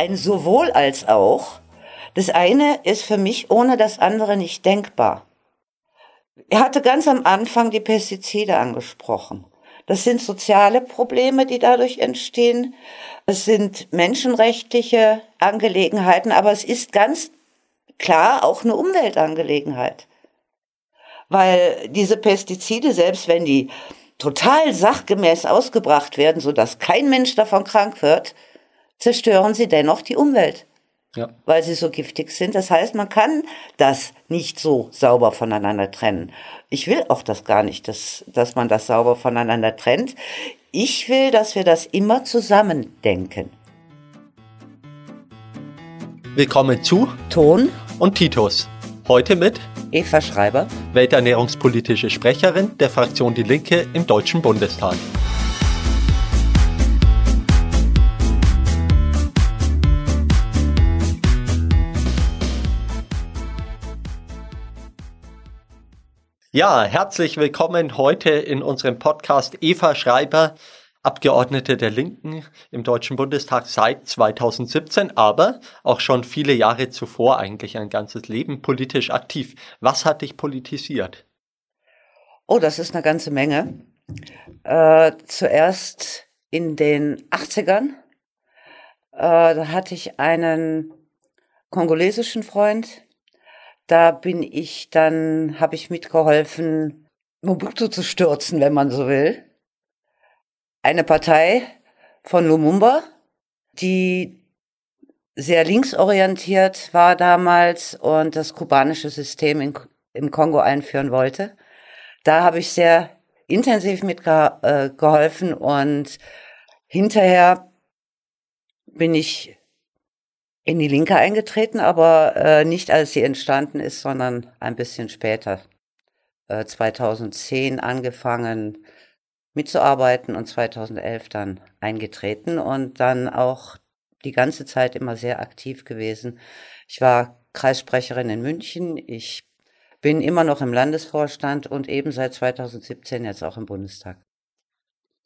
ein sowohl als auch. Das eine ist für mich ohne das andere nicht denkbar. Er hatte ganz am Anfang die Pestizide angesprochen. Das sind soziale Probleme, die dadurch entstehen. Es sind menschenrechtliche Angelegenheiten, aber es ist ganz klar auch eine Umweltangelegenheit. Weil diese Pestizide, selbst wenn die total sachgemäß ausgebracht werden, sodass kein Mensch davon krank wird, zerstören sie dennoch die Umwelt. Ja. Weil sie so giftig sind. Das heißt, man kann das nicht so sauber voneinander trennen. Ich will auch das gar nicht, dass, dass man das sauber voneinander trennt. Ich will, dass wir das immer zusammen denken. Willkommen zu Ton und Titus. Heute mit Eva Schreiber, welternährungspolitische Sprecherin der Fraktion Die Linke im Deutschen Bundestag. Ja, herzlich willkommen heute in unserem Podcast Eva Schreiber, Abgeordnete der Linken im Deutschen Bundestag seit 2017, aber auch schon viele Jahre zuvor eigentlich ein ganzes Leben politisch aktiv. Was hat dich politisiert? Oh, das ist eine ganze Menge. Äh, zuerst in den 80ern, äh, da hatte ich einen kongolesischen Freund, da bin ich dann, habe ich mitgeholfen, Mobutu zu stürzen, wenn man so will. Eine Partei von Lumumba, die sehr linksorientiert war damals und das kubanische System in, im Kongo einführen wollte. Da habe ich sehr intensiv mitgeholfen und hinterher bin ich in die Linke eingetreten, aber äh, nicht als sie entstanden ist, sondern ein bisschen später. Äh, 2010 angefangen mitzuarbeiten und 2011 dann eingetreten und dann auch die ganze Zeit immer sehr aktiv gewesen. Ich war Kreissprecherin in München. Ich bin immer noch im Landesvorstand und eben seit 2017 jetzt auch im Bundestag.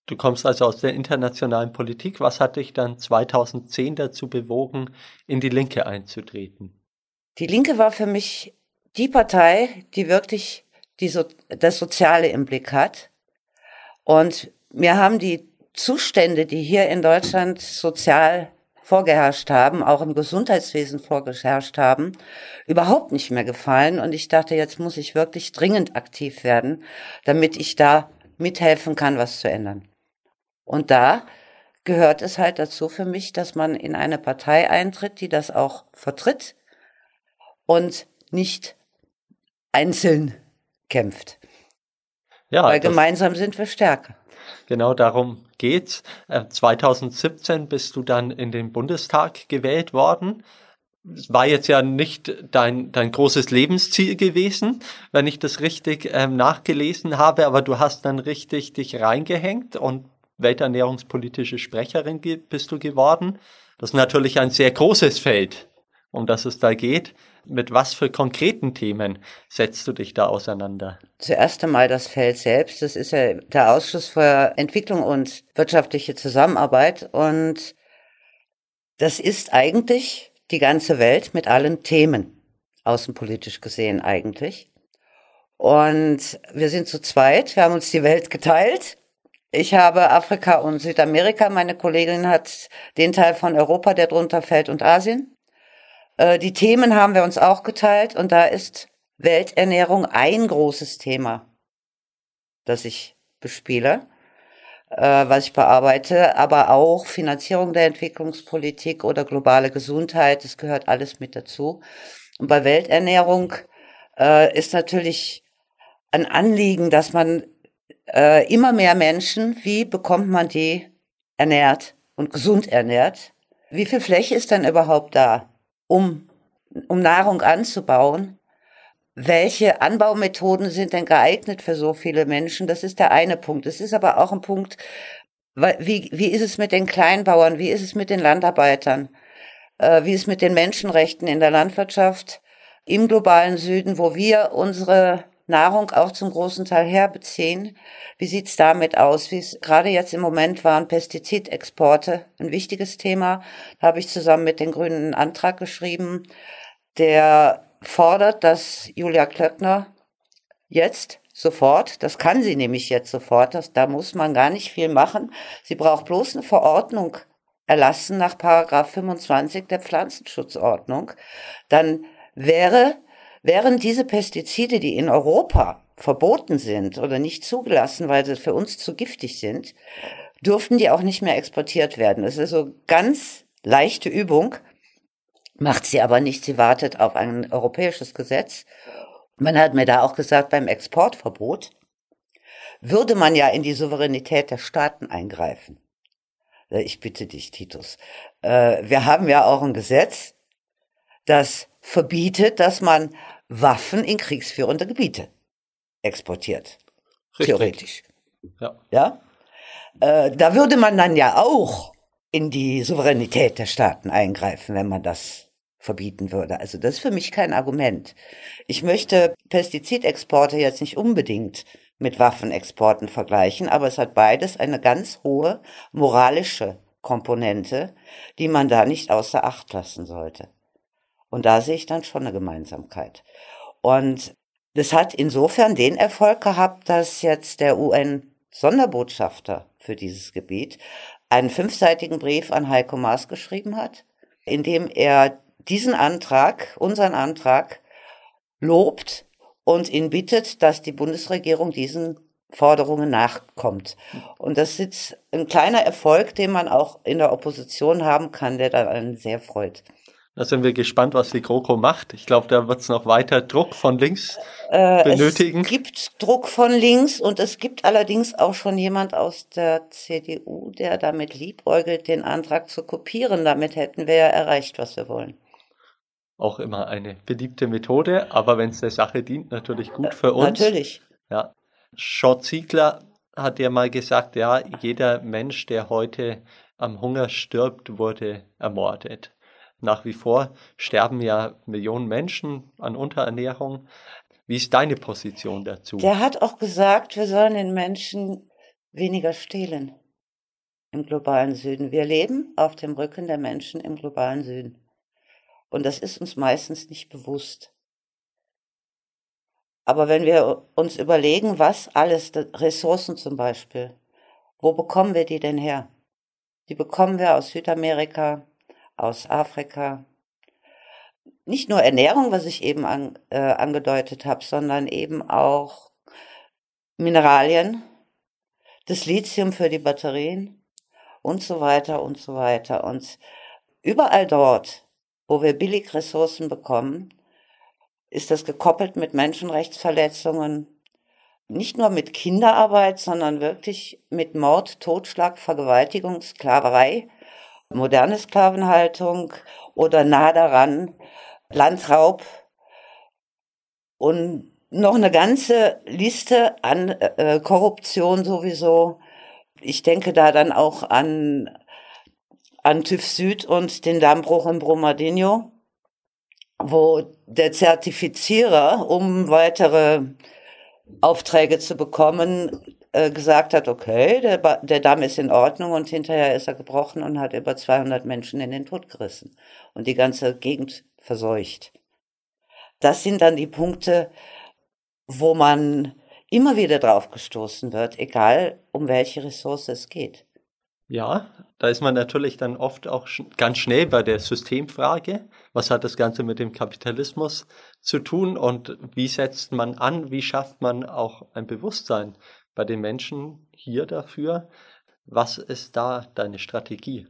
Du kommst also aus der internationalen Politik. Was hat dich dann 2010 dazu bewogen, in die Linke einzutreten? Die Linke war für mich die Partei, die wirklich die so das Soziale im Blick hat. Und mir haben die Zustände, die hier in Deutschland sozial vorgeherrscht haben, auch im Gesundheitswesen vorgeherrscht haben, überhaupt nicht mehr gefallen. Und ich dachte, jetzt muss ich wirklich dringend aktiv werden, damit ich da mithelfen kann, was zu ändern. Und da gehört es halt dazu für mich, dass man in eine Partei eintritt, die das auch vertritt und nicht einzeln kämpft. Ja, Weil gemeinsam sind wir stärker. Genau darum geht's. 2017 äh, bist du dann in den Bundestag gewählt worden. Es war jetzt ja nicht dein, dein großes Lebensziel gewesen, wenn ich das richtig ähm, nachgelesen habe, aber du hast dann richtig dich reingehängt und welternährungspolitische Sprecherin bist du geworden. Das ist natürlich ein sehr großes Feld, um das es da geht. Mit was für konkreten Themen setzt du dich da auseinander? Zuerst einmal das Feld selbst. Das ist ja der Ausschuss für Entwicklung und wirtschaftliche Zusammenarbeit. Und das ist eigentlich die ganze Welt mit allen Themen, außenpolitisch gesehen eigentlich. Und wir sind zu zweit. Wir haben uns die Welt geteilt. Ich habe Afrika und Südamerika. Meine Kollegin hat den Teil von Europa, der drunter fällt, und Asien. Äh, die Themen haben wir uns auch geteilt und da ist Welternährung ein großes Thema, das ich bespiele, äh, was ich bearbeite, aber auch Finanzierung der Entwicklungspolitik oder globale Gesundheit, das gehört alles mit dazu. Und bei Welternährung äh, ist natürlich ein Anliegen, dass man äh, immer mehr Menschen, wie bekommt man die ernährt und gesund ernährt? Wie viel Fläche ist denn überhaupt da, um, um Nahrung anzubauen? Welche Anbaumethoden sind denn geeignet für so viele Menschen? Das ist der eine Punkt. Es ist aber auch ein Punkt, wie, wie ist es mit den Kleinbauern? Wie ist es mit den Landarbeitern? Äh, wie ist es mit den Menschenrechten in der Landwirtschaft im globalen Süden, wo wir unsere Nahrung auch zum großen Teil herbeziehen. Wie sieht's damit aus? Wie es gerade jetzt im Moment waren Pestizidexporte ein wichtiges Thema. Da habe ich zusammen mit den Grünen einen Antrag geschrieben, der fordert, dass Julia Klöckner jetzt sofort, das kann sie nämlich jetzt sofort, das, da muss man gar nicht viel machen. Sie braucht bloß eine Verordnung erlassen nach Paragraph 25 der Pflanzenschutzordnung. Dann wäre, wären diese Pestizide, die in Europa verboten sind oder nicht zugelassen, weil sie für uns zu giftig sind, dürften die auch nicht mehr exportiert werden. Das ist so ganz leichte Übung, macht sie aber nicht. Sie wartet auf ein europäisches Gesetz man hat mir da auch gesagt, beim Exportverbot würde man ja in die Souveränität der Staaten eingreifen. Ich bitte dich, Titus. Äh, wir haben ja auch ein Gesetz, das verbietet, dass man Waffen in kriegsführende Gebiete exportiert. Richtig. Theoretisch. Ja. ja? Äh, da würde man dann ja auch in die Souveränität der Staaten eingreifen, wenn man das verbieten würde. Also das ist für mich kein Argument. Ich möchte Pestizidexporte jetzt nicht unbedingt mit Waffenexporten vergleichen, aber es hat beides eine ganz hohe moralische Komponente, die man da nicht außer Acht lassen sollte. Und da sehe ich dann schon eine Gemeinsamkeit. Und das hat insofern den Erfolg gehabt, dass jetzt der UN-Sonderbotschafter für dieses Gebiet einen fünfseitigen Brief an Heiko Maas geschrieben hat, in dem er diesen Antrag, unseren Antrag, lobt und ihn bittet, dass die Bundesregierung diesen Forderungen nachkommt. Und das ist ein kleiner Erfolg, den man auch in der Opposition haben kann, der dann einen sehr freut. Da sind wir gespannt, was die GroKo macht. Ich glaube, da wird es noch weiter Druck von links äh, benötigen. Es gibt Druck von links und es gibt allerdings auch schon jemand aus der CDU, der damit liebäugelt, den Antrag zu kopieren. Damit hätten wir ja erreicht, was wir wollen auch immer eine beliebte Methode, aber wenn es der Sache dient, natürlich gut für uns. Natürlich. Ja. Short Ziegler hat ja mal gesagt, ja, jeder Mensch, der heute am Hunger stirbt, wurde ermordet. Nach wie vor sterben ja Millionen Menschen an Unterernährung. Wie ist deine Position dazu? Der hat auch gesagt, wir sollen den Menschen weniger stehlen im globalen Süden. Wir leben auf dem Rücken der Menschen im globalen Süden. Und das ist uns meistens nicht bewusst. Aber wenn wir uns überlegen, was alles, Ressourcen zum Beispiel, wo bekommen wir die denn her? Die bekommen wir aus Südamerika, aus Afrika. Nicht nur Ernährung, was ich eben an, äh, angedeutet habe, sondern eben auch Mineralien, das Lithium für die Batterien und so weiter und so weiter. Und überall dort wo wir billig Ressourcen bekommen, ist das gekoppelt mit Menschenrechtsverletzungen, nicht nur mit Kinderarbeit, sondern wirklich mit Mord, Totschlag, Vergewaltigung, Sklaverei, moderne Sklavenhaltung oder nah daran Landraub und noch eine ganze Liste an äh, Korruption sowieso. Ich denke da dann auch an an TÜV Süd und den Dammbruch in Brumadinho, wo der Zertifizierer, um weitere Aufträge zu bekommen, äh, gesagt hat, okay, der, der Damm ist in Ordnung und hinterher ist er gebrochen und hat über 200 Menschen in den Tod gerissen und die ganze Gegend verseucht. Das sind dann die Punkte, wo man immer wieder drauf gestoßen wird, egal um welche Ressource es geht. Ja, da ist man natürlich dann oft auch ganz schnell bei der Systemfrage. Was hat das Ganze mit dem Kapitalismus zu tun und wie setzt man an, wie schafft man auch ein Bewusstsein bei den Menschen hier dafür? Was ist da deine Strategie?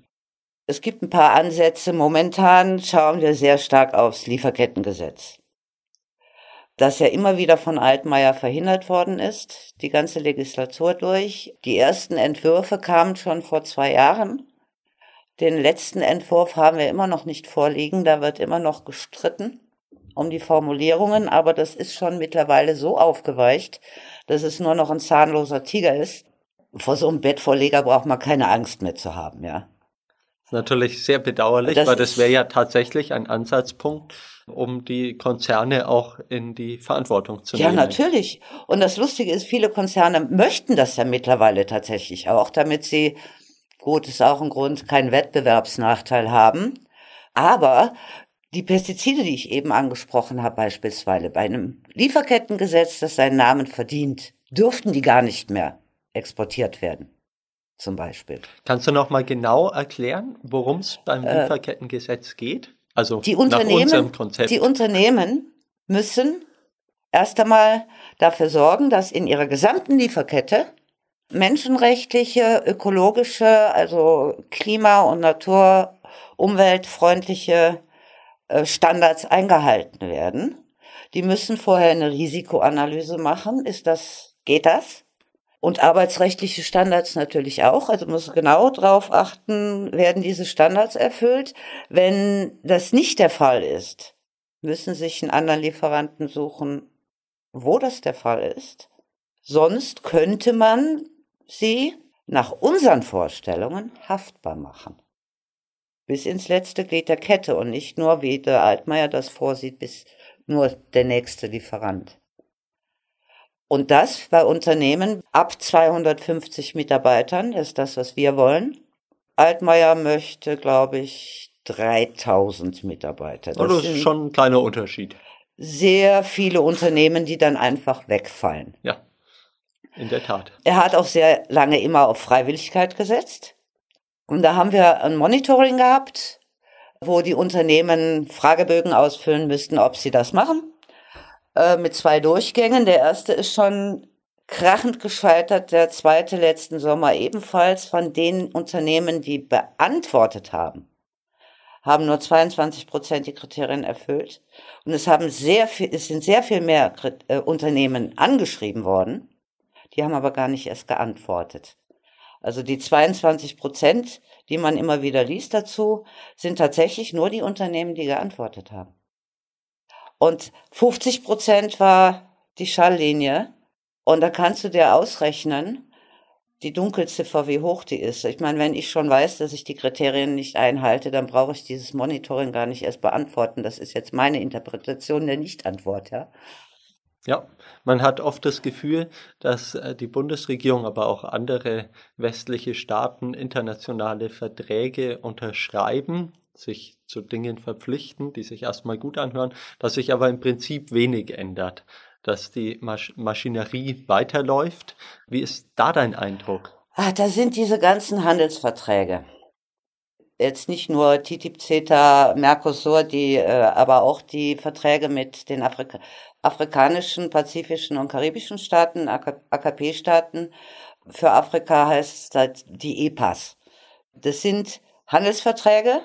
Es gibt ein paar Ansätze. Momentan schauen wir sehr stark aufs Lieferkettengesetz das ja immer wieder von Altmaier verhindert worden ist, die ganze Legislatur durch. Die ersten Entwürfe kamen schon vor zwei Jahren. Den letzten Entwurf haben wir immer noch nicht vorliegen, da wird immer noch gestritten um die Formulierungen, aber das ist schon mittlerweile so aufgeweicht, dass es nur noch ein zahnloser Tiger ist. Vor so einem Bettvorleger braucht man keine Angst mehr zu haben, ja. natürlich sehr bedauerlich, das weil das wäre ja tatsächlich ein Ansatzpunkt, um die Konzerne auch in die Verantwortung zu ja, nehmen. Ja, natürlich. Und das Lustige ist, viele Konzerne möchten das ja mittlerweile tatsächlich auch, damit sie, gut, ist auch ein Grund, keinen Wettbewerbsnachteil haben. Aber die Pestizide, die ich eben angesprochen habe, beispielsweise bei einem Lieferkettengesetz, das seinen Namen verdient, dürften die gar nicht mehr exportiert werden. Zum Beispiel. Kannst du noch mal genau erklären, worum es beim äh, Lieferkettengesetz geht? Also die Unternehmen, die Unternehmen müssen erst einmal dafür sorgen, dass in ihrer gesamten Lieferkette menschenrechtliche, ökologische, also klima- und natur-, umweltfreundliche Standards eingehalten werden. Die müssen vorher eine Risikoanalyse machen. Ist das, geht das? Und arbeitsrechtliche Standards natürlich auch. Also muss genau darauf achten, werden diese Standards erfüllt. Wenn das nicht der Fall ist, müssen sich einen anderen Lieferanten suchen, wo das der Fall ist. Sonst könnte man sie nach unseren Vorstellungen haftbar machen. Bis ins letzte Glied der Kette und nicht nur, wie der Altmaier das vorsieht, bis nur der nächste Lieferant. Und das bei Unternehmen ab 250 Mitarbeitern ist das, was wir wollen. Altmaier möchte, glaube ich, 3000 Mitarbeiter. Das, das ist schon ein kleiner Unterschied. Sehr viele Unternehmen, die dann einfach wegfallen. Ja, in der Tat. Er hat auch sehr lange immer auf Freiwilligkeit gesetzt. Und da haben wir ein Monitoring gehabt, wo die Unternehmen Fragebögen ausfüllen müssten, ob sie das machen. Äh, mit zwei Durchgängen. Der erste ist schon krachend gescheitert, der zweite letzten Sommer ebenfalls. Von den Unternehmen, die beantwortet haben, haben nur 22 Prozent die Kriterien erfüllt. Und es haben sehr viel, es sind sehr viel mehr äh, Unternehmen angeschrieben worden. Die haben aber gar nicht erst geantwortet. Also die 22 Prozent, die man immer wieder liest dazu, sind tatsächlich nur die Unternehmen, die geantwortet haben. Und 50 Prozent war die Schalllinie. Und da kannst du dir ausrechnen, die Dunkelziffer, wie hoch die ist. Ich meine, wenn ich schon weiß, dass ich die Kriterien nicht einhalte, dann brauche ich dieses Monitoring gar nicht erst beantworten. Das ist jetzt meine Interpretation der Nichtantwort, ja. Ja, man hat oft das Gefühl, dass äh, die Bundesregierung, aber auch andere westliche Staaten internationale Verträge unterschreiben, sich zu Dingen verpflichten, die sich erstmal gut anhören, dass sich aber im Prinzip wenig ändert, dass die Masch Maschinerie weiterläuft. Wie ist da dein Eindruck? Ah, da sind diese ganzen Handelsverträge. Jetzt nicht nur TTIP, CETA, Mercosur, die, äh, aber auch die Verträge mit den Afrika afrikanischen, pazifischen und karibischen Staaten, AKP-Staaten. Für Afrika heißt das die EPAS. Das sind Handelsverträge,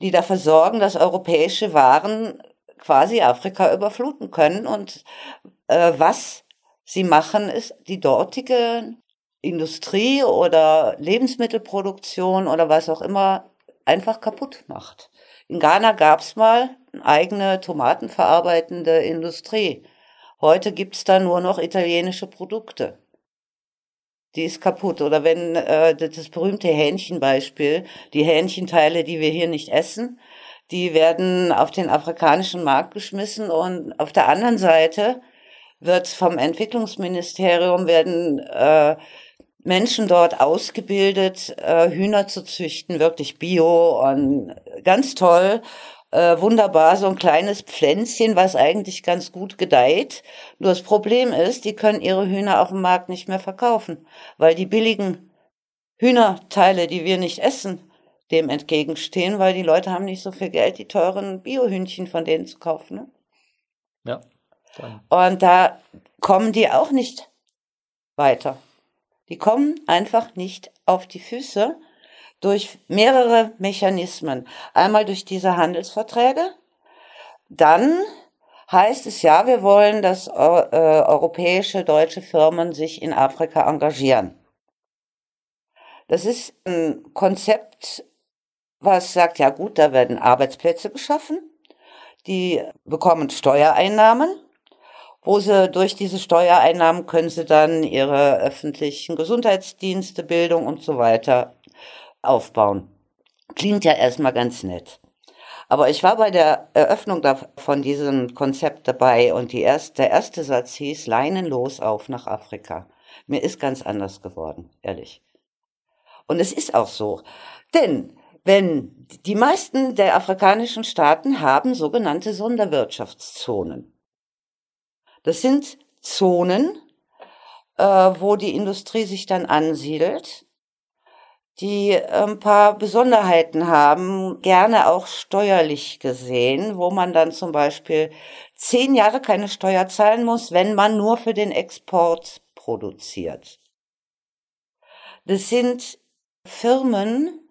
die dafür sorgen, dass europäische Waren quasi Afrika überfluten können. Und äh, was sie machen, ist die dortige Industrie oder Lebensmittelproduktion oder was auch immer einfach kaputt macht. In Ghana gab's mal eine eigene tomatenverarbeitende Industrie. Heute gibt's da nur noch italienische Produkte die ist kaputt. Oder wenn äh, das berühmte Hähnchenbeispiel, die Hähnchenteile, die wir hier nicht essen, die werden auf den afrikanischen Markt geschmissen und auf der anderen Seite wird vom Entwicklungsministerium werden äh, Menschen dort ausgebildet, äh, Hühner zu züchten, wirklich bio und ganz toll äh, wunderbar so ein kleines Pflänzchen, was eigentlich ganz gut gedeiht. Nur das Problem ist, die können ihre Hühner auf dem Markt nicht mehr verkaufen, weil die billigen Hühnerteile, die wir nicht essen, dem entgegenstehen, weil die Leute haben nicht so viel Geld, die teuren Biohühnchen von denen zu kaufen. Ne? Ja. Dann. Und da kommen die auch nicht weiter. Die kommen einfach nicht auf die Füße durch mehrere Mechanismen. Einmal durch diese Handelsverträge, dann heißt es ja, wir wollen, dass äh, europäische, deutsche Firmen sich in Afrika engagieren. Das ist ein Konzept, was sagt, ja gut, da werden Arbeitsplätze geschaffen, die bekommen Steuereinnahmen, wo sie durch diese Steuereinnahmen können sie dann ihre öffentlichen Gesundheitsdienste, Bildung und so weiter aufbauen. Klingt ja erstmal ganz nett. Aber ich war bei der Eröffnung von diesem Konzept dabei und erste, der erste Satz hieß, leinenlos auf nach Afrika. Mir ist ganz anders geworden, ehrlich. Und es ist auch so. Denn wenn die meisten der afrikanischen Staaten haben sogenannte Sonderwirtschaftszonen. Das sind Zonen, äh, wo die Industrie sich dann ansiedelt, die ein paar Besonderheiten haben, gerne auch steuerlich gesehen, wo man dann zum Beispiel zehn Jahre keine Steuer zahlen muss, wenn man nur für den Export produziert. Das sind Firmen,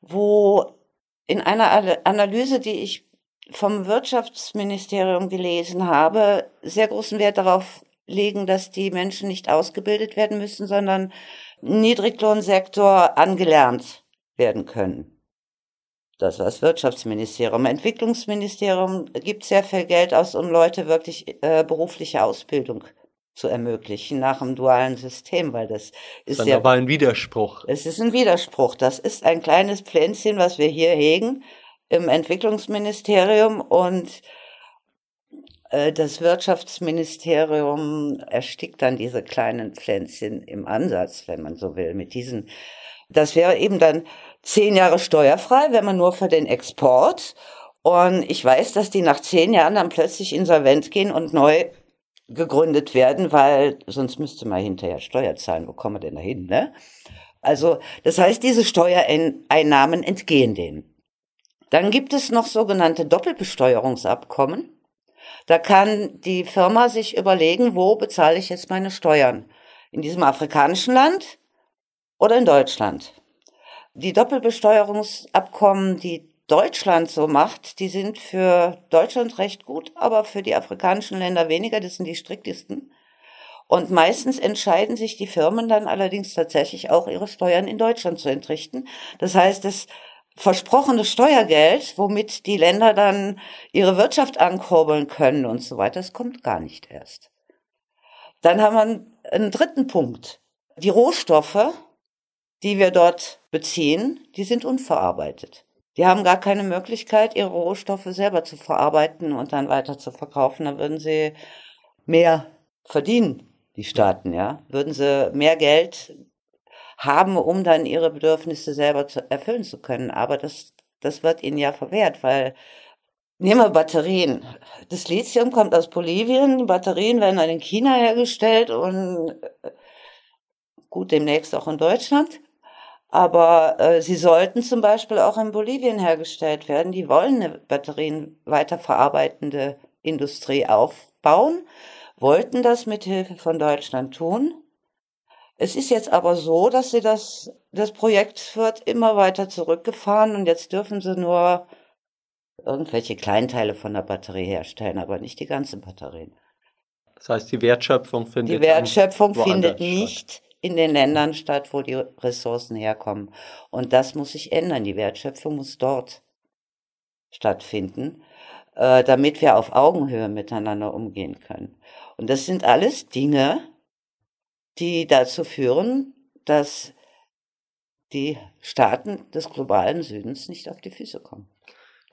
wo in einer Analyse, die ich vom Wirtschaftsministerium gelesen habe, sehr großen Wert darauf legen, dass die Menschen nicht ausgebildet werden müssen, sondern Niedriglohnsektor angelernt werden können. Das war das Wirtschaftsministerium. Entwicklungsministerium gibt sehr viel Geld aus, um Leute wirklich äh, berufliche Ausbildung zu ermöglichen nach dem dualen System, weil das ist ja aber ein Widerspruch. Es ist ein Widerspruch. Das ist ein kleines Pflänzchen, was wir hier hegen im Entwicklungsministerium und äh, das Wirtschaftsministerium erstickt dann diese kleinen Pflänzchen im Ansatz, wenn man so will, mit diesen. Das wäre eben dann zehn Jahre steuerfrei, wenn man nur für den Export. Und ich weiß, dass die nach zehn Jahren dann plötzlich insolvent gehen und neu gegründet werden, weil sonst müsste man hinterher Steuer zahlen. Wo kommen wir denn da hin, ne? Also, das heißt, diese Steuereinnahmen entgehen denen. Dann gibt es noch sogenannte Doppelbesteuerungsabkommen. Da kann die Firma sich überlegen, wo bezahle ich jetzt meine Steuern? In diesem afrikanischen Land oder in Deutschland? Die Doppelbesteuerungsabkommen, die Deutschland so macht, die sind für Deutschland recht gut, aber für die afrikanischen Länder weniger. Das sind die striktesten. Und meistens entscheiden sich die Firmen dann allerdings tatsächlich auch ihre Steuern in Deutschland zu entrichten. Das heißt, das versprochene Steuergeld, womit die Länder dann ihre Wirtschaft ankurbeln können und so weiter, das kommt gar nicht erst. Dann haben wir einen dritten Punkt. Die Rohstoffe, die wir dort beziehen, die sind unverarbeitet. Die haben gar keine Möglichkeit, ihre Rohstoffe selber zu verarbeiten und dann weiter zu verkaufen. Da würden sie mehr verdienen, die Staaten, ja. Würden sie mehr Geld haben, um dann ihre Bedürfnisse selber zu, erfüllen zu können. Aber das, das wird ihnen ja verwehrt, weil Nehmen wir Batterien. Das Lithium kommt aus Bolivien, Batterien werden dann in China hergestellt und äh, gut, demnächst auch in Deutschland. Aber äh, sie sollten zum Beispiel auch in Bolivien hergestellt werden. Die wollen eine Batterien weiterverarbeitende Industrie aufbauen, wollten das mit Hilfe von Deutschland tun. Es ist jetzt aber so, dass sie das, das Projekt wird immer weiter zurückgefahren und jetzt dürfen sie nur irgendwelche Kleinteile von der Batterie herstellen, aber nicht die ganzen Batterien. Das heißt, die Wertschöpfung findet Die Wertschöpfung findet nicht statt. in den Ländern statt, wo die Ressourcen herkommen. Und das muss sich ändern. Die Wertschöpfung muss dort stattfinden, äh, damit wir auf Augenhöhe miteinander umgehen können. Und das sind alles Dinge, die dazu führen, dass die Staaten des globalen Südens nicht auf die Füße kommen.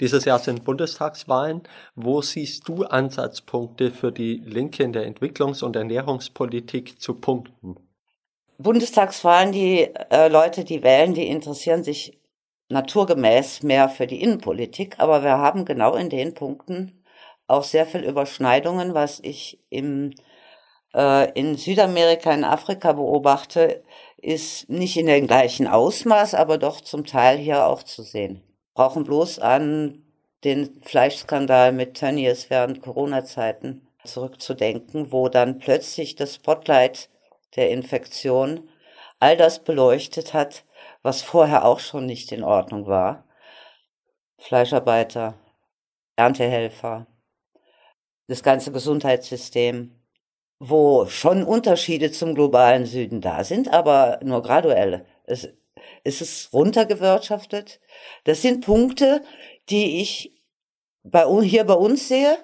Dieses Jahr sind Bundestagswahlen. Wo siehst du Ansatzpunkte für die Linke in der Entwicklungs- und Ernährungspolitik zu punkten? Bundestagswahlen, die äh, Leute, die wählen, die interessieren sich naturgemäß mehr für die Innenpolitik, aber wir haben genau in den Punkten auch sehr viel Überschneidungen, was ich im äh, in Südamerika, in Afrika beobachte, ist nicht in dem gleichen Ausmaß, aber doch zum Teil hier auch zu sehen. Brauchen bloß an den Fleischskandal mit Tönnies während Corona-Zeiten zurückzudenken, wo dann plötzlich das Spotlight der Infektion all das beleuchtet hat, was vorher auch schon nicht in Ordnung war. Fleischarbeiter, Erntehelfer, das ganze Gesundheitssystem, wo schon Unterschiede zum globalen Süden da sind, aber nur graduell. Es, es ist runtergewirtschaftet. Das sind Punkte, die ich bei, hier bei uns sehe,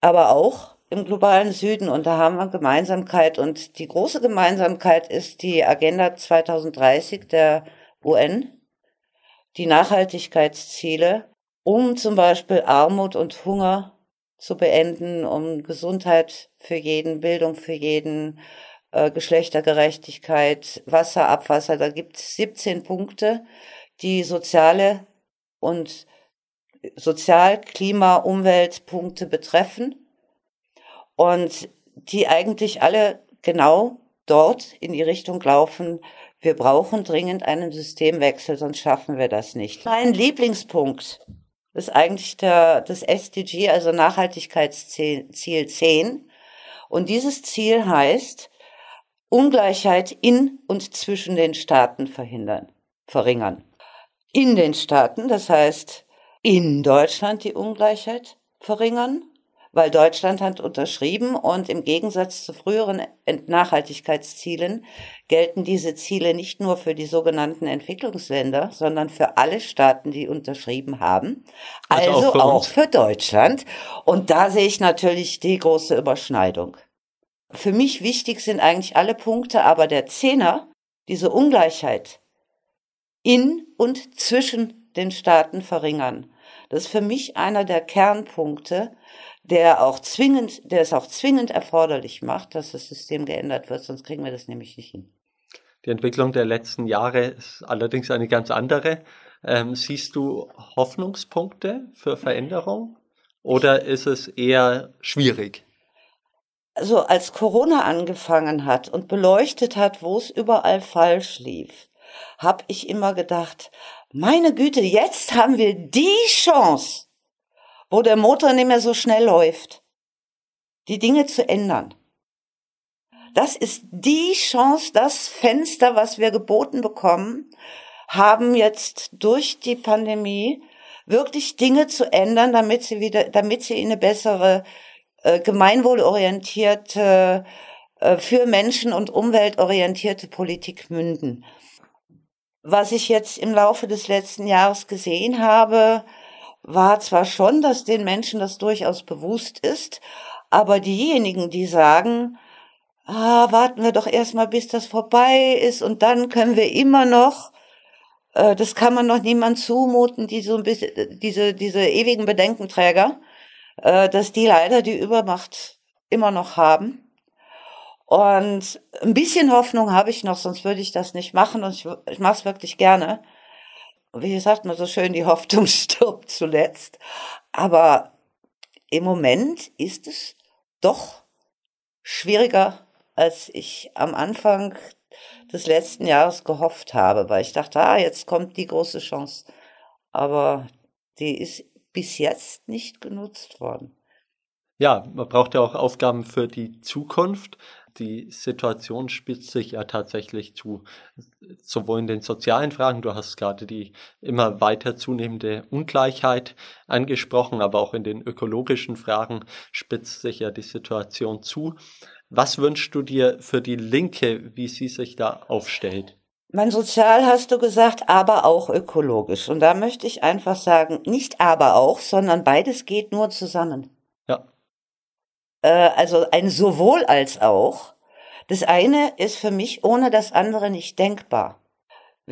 aber auch im globalen Süden. Und da haben wir Gemeinsamkeit. Und die große Gemeinsamkeit ist die Agenda 2030 der UN, die Nachhaltigkeitsziele, um zum Beispiel Armut und Hunger zu beenden, um Gesundheit für jeden, Bildung für jeden, äh, Geschlechtergerechtigkeit, Wasser, Abwasser. Da gibt es 17 Punkte, die soziale und Sozial-, Klima-, Umweltpunkte betreffen und die eigentlich alle genau dort in die Richtung laufen, wir brauchen dringend einen Systemwechsel, sonst schaffen wir das nicht. Mein Lieblingspunkt ist eigentlich der, das SDG, also Nachhaltigkeitsziel 10. Und dieses Ziel heißt, Ungleichheit in und zwischen den Staaten verhindern, verringern. In den Staaten, das heißt in Deutschland die Ungleichheit verringern weil Deutschland hat unterschrieben und im Gegensatz zu früheren Nachhaltigkeitszielen gelten diese Ziele nicht nur für die sogenannten Entwicklungsländer, sondern für alle Staaten, die unterschrieben haben, also, also auch, für, auch für Deutschland. Und da sehe ich natürlich die große Überschneidung. Für mich wichtig sind eigentlich alle Punkte, aber der Zehner, diese Ungleichheit in und zwischen den Staaten verringern. Das ist für mich einer der Kernpunkte, der auch zwingend, der es auch zwingend erforderlich macht, dass das System geändert wird, sonst kriegen wir das nämlich nicht hin. Die Entwicklung der letzten Jahre ist allerdings eine ganz andere. Ähm, siehst du Hoffnungspunkte für Veränderung oder ist es eher schwierig? Also als Corona angefangen hat und beleuchtet hat, wo es überall falsch lief, habe ich immer gedacht, meine Güte, jetzt haben wir die Chance, wo der Motor nicht mehr so schnell läuft, die Dinge zu ändern. Das ist die Chance, das Fenster, was wir geboten bekommen, haben jetzt durch die Pandemie wirklich Dinge zu ändern, damit sie wieder, damit sie in eine bessere, äh, gemeinwohlorientierte, äh, für Menschen und umweltorientierte Politik münden. Was ich jetzt im Laufe des letzten Jahres gesehen habe, war zwar schon, dass den Menschen das durchaus bewusst ist, aber diejenigen, die sagen, ah, warten wir doch erstmal, bis das vorbei ist und dann können wir immer noch, äh, das kann man noch niemand zumuten, die so ein bisschen, diese, diese ewigen Bedenkenträger, äh, dass die leider die Übermacht immer noch haben. Und ein bisschen Hoffnung habe ich noch, sonst würde ich das nicht machen und ich, ich mache es wirklich gerne wie sagt man so schön, die Hoffnung stirbt zuletzt. Aber im Moment ist es doch schwieriger, als ich am Anfang des letzten Jahres gehofft habe, weil ich dachte, ah, jetzt kommt die große Chance. Aber die ist bis jetzt nicht genutzt worden. Ja, man braucht ja auch Aufgaben für die Zukunft die Situation spitzt sich ja tatsächlich zu, sowohl in den sozialen Fragen, du hast gerade die immer weiter zunehmende Ungleichheit angesprochen, aber auch in den ökologischen Fragen spitzt sich ja die Situation zu. Was wünschst du dir für die Linke, wie sie sich da aufstellt? Mein Sozial hast du gesagt, aber auch ökologisch. Und da möchte ich einfach sagen, nicht aber auch, sondern beides geht nur zusammen. Äh, also ein sowohl als auch. Das eine ist für mich ohne das andere nicht denkbar.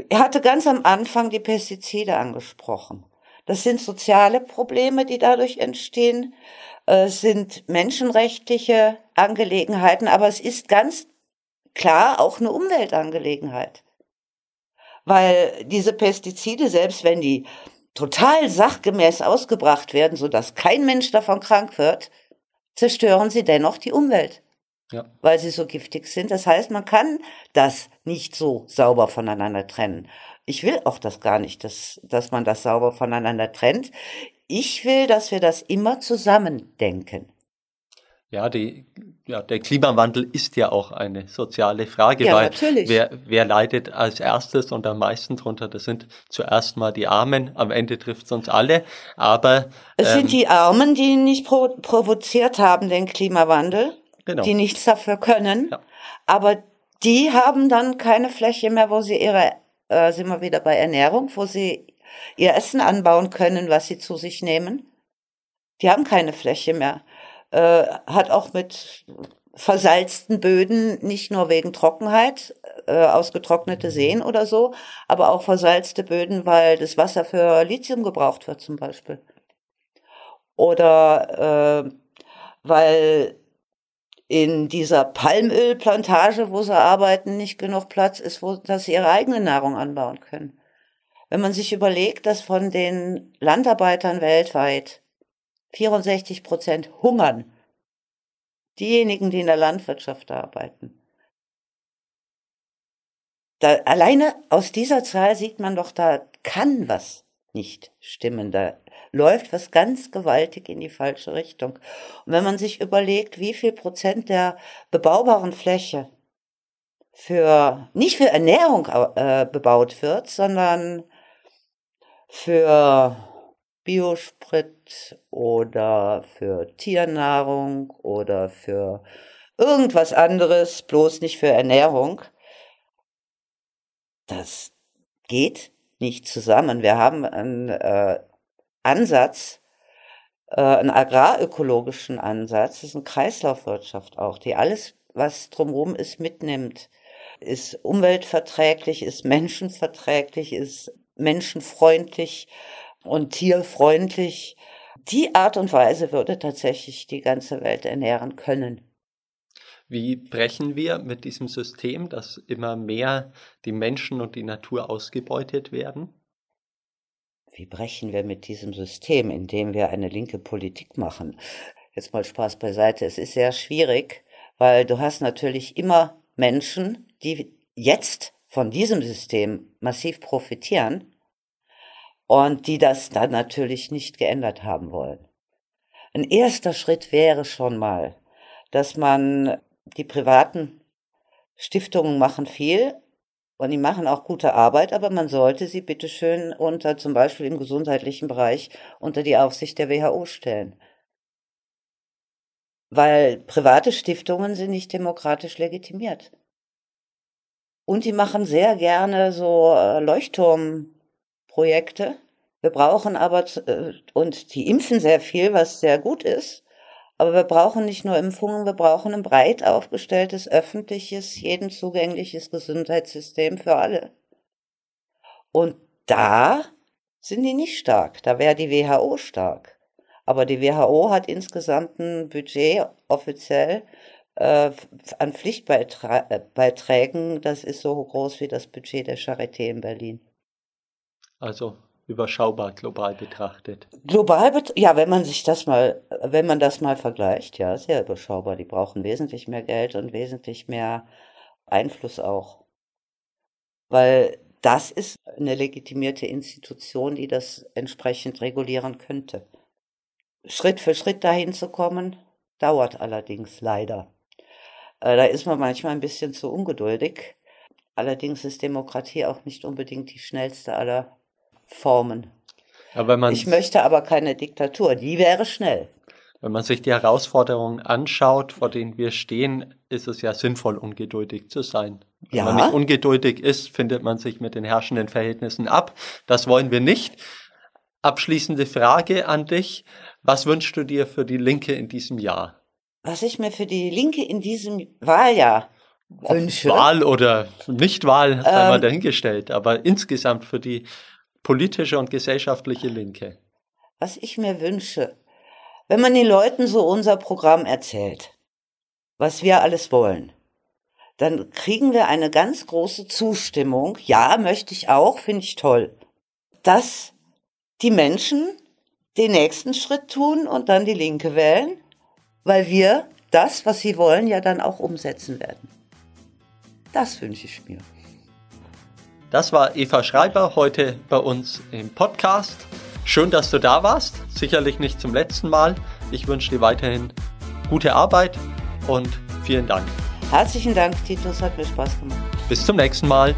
Er hatte ganz am Anfang die Pestizide angesprochen. Das sind soziale Probleme, die dadurch entstehen, es sind menschenrechtliche Angelegenheiten, aber es ist ganz klar auch eine Umweltangelegenheit. Weil diese Pestizide, selbst wenn die total sachgemäß ausgebracht werden, so dass kein Mensch davon krank wird, zerstören sie dennoch die Umwelt. Ja. Weil sie so giftig sind. Das heißt, man kann das nicht so sauber voneinander trennen. Ich will auch das gar nicht, dass, dass man das sauber voneinander trennt. Ich will, dass wir das immer zusammen denken. Ja, die, ja, der Klimawandel ist ja auch eine soziale Frage, ja, weil natürlich. Wer, wer leidet als erstes und am meisten drunter? Das sind zuerst mal die Armen, am Ende trifft es uns alle, aber... Es ähm, sind die Armen, die nicht pro provoziert haben, den Klimawandel, genau. die nichts dafür können, ja. aber die haben dann keine Fläche mehr, wo sie ihre, äh, sind wir wieder bei Ernährung, wo sie ihr Essen anbauen können, was sie zu sich nehmen. Die haben keine Fläche mehr äh, hat auch mit versalzten Böden nicht nur wegen Trockenheit, äh, ausgetrocknete Seen oder so, aber auch versalzte Böden, weil das Wasser für Lithium gebraucht wird zum Beispiel. Oder äh, weil in dieser Palmölplantage, wo sie arbeiten, nicht genug Platz ist, wo, dass sie ihre eigene Nahrung anbauen können. Wenn man sich überlegt, dass von den Landarbeitern weltweit 64 Prozent hungern, diejenigen, die in der Landwirtschaft arbeiten. Da, alleine aus dieser Zahl sieht man doch, da kann was nicht stimmen. Da läuft was ganz gewaltig in die falsche Richtung. Und wenn man sich überlegt, wie viel Prozent der bebaubaren Fläche für, nicht für Ernährung äh, bebaut wird, sondern für Biosprit oder für Tiernahrung oder für irgendwas anderes, bloß nicht für Ernährung. Das geht nicht zusammen. Wir haben einen äh, Ansatz, äh, einen agrarökologischen Ansatz, das ist eine Kreislaufwirtschaft auch, die alles, was drumherum ist, mitnimmt. Ist umweltverträglich, ist menschenverträglich, ist menschenfreundlich und tierfreundlich. Die Art und Weise würde tatsächlich die ganze Welt ernähren können. Wie brechen wir mit diesem System, dass immer mehr die Menschen und die Natur ausgebeutet werden? Wie brechen wir mit diesem System, indem wir eine linke Politik machen? Jetzt mal Spaß beiseite. Es ist sehr schwierig, weil du hast natürlich immer Menschen, die jetzt von diesem System massiv profitieren und die das dann natürlich nicht geändert haben wollen. Ein erster Schritt wäre schon mal, dass man die privaten Stiftungen machen viel und die machen auch gute Arbeit, aber man sollte sie bitteschön unter zum Beispiel im gesundheitlichen Bereich unter die Aufsicht der WHO stellen. Weil private Stiftungen sind nicht demokratisch legitimiert. Und die machen sehr gerne so äh, Leuchtturmprojekte. Wir brauchen aber, äh, und die impfen sehr viel, was sehr gut ist. Aber wir brauchen nicht nur Impfungen, wir brauchen ein breit aufgestelltes, öffentliches, jedem zugängliches Gesundheitssystem für alle. Und da sind die nicht stark. Da wäre die WHO stark. Aber die WHO hat insgesamt ein Budget offiziell äh, an Pflichtbeiträgen, das ist so groß wie das Budget der Charité in Berlin. Also überschaubar global betrachtet. Global, bet ja, wenn man sich das mal, wenn man das mal vergleicht, ja, sehr überschaubar. Die brauchen wesentlich mehr Geld und wesentlich mehr Einfluss auch. Weil das ist eine legitimierte Institution, die das entsprechend regulieren könnte. Schritt für Schritt dahin zu kommen, dauert allerdings leider. Äh, da ist man manchmal ein bisschen zu ungeduldig. Allerdings ist Demokratie auch nicht unbedingt die schnellste aller Formen. Ja, ich möchte aber keine Diktatur, die wäre schnell. Wenn man sich die Herausforderungen anschaut, vor denen wir stehen, ist es ja sinnvoll, ungeduldig zu sein. Wenn ja. man nicht ungeduldig ist, findet man sich mit den herrschenden Verhältnissen ab. Das wollen wir nicht. Abschließende Frage an dich. Was wünschst du dir für die Linke in diesem Jahr? Was ich mir für die Linke in diesem Wahljahr wünsche. Wahl oder Nichtwahl, sei ähm, mal dahingestellt, aber insgesamt für die politische und gesellschaftliche Linke? Was ich mir wünsche, wenn man den Leuten so unser Programm erzählt, was wir alles wollen, dann kriegen wir eine ganz große Zustimmung. Ja, möchte ich auch, finde ich toll. Dass die Menschen den nächsten Schritt tun und dann die Linke wählen, weil wir das, was sie wollen, ja dann auch umsetzen werden. Das wünsche ich mir. Das war Eva Schreiber heute bei uns im Podcast. Schön, dass du da warst. Sicherlich nicht zum letzten Mal. Ich wünsche dir weiterhin gute Arbeit und vielen Dank. Herzlichen Dank, Titus. Hat mir Spaß gemacht. Bis zum nächsten Mal.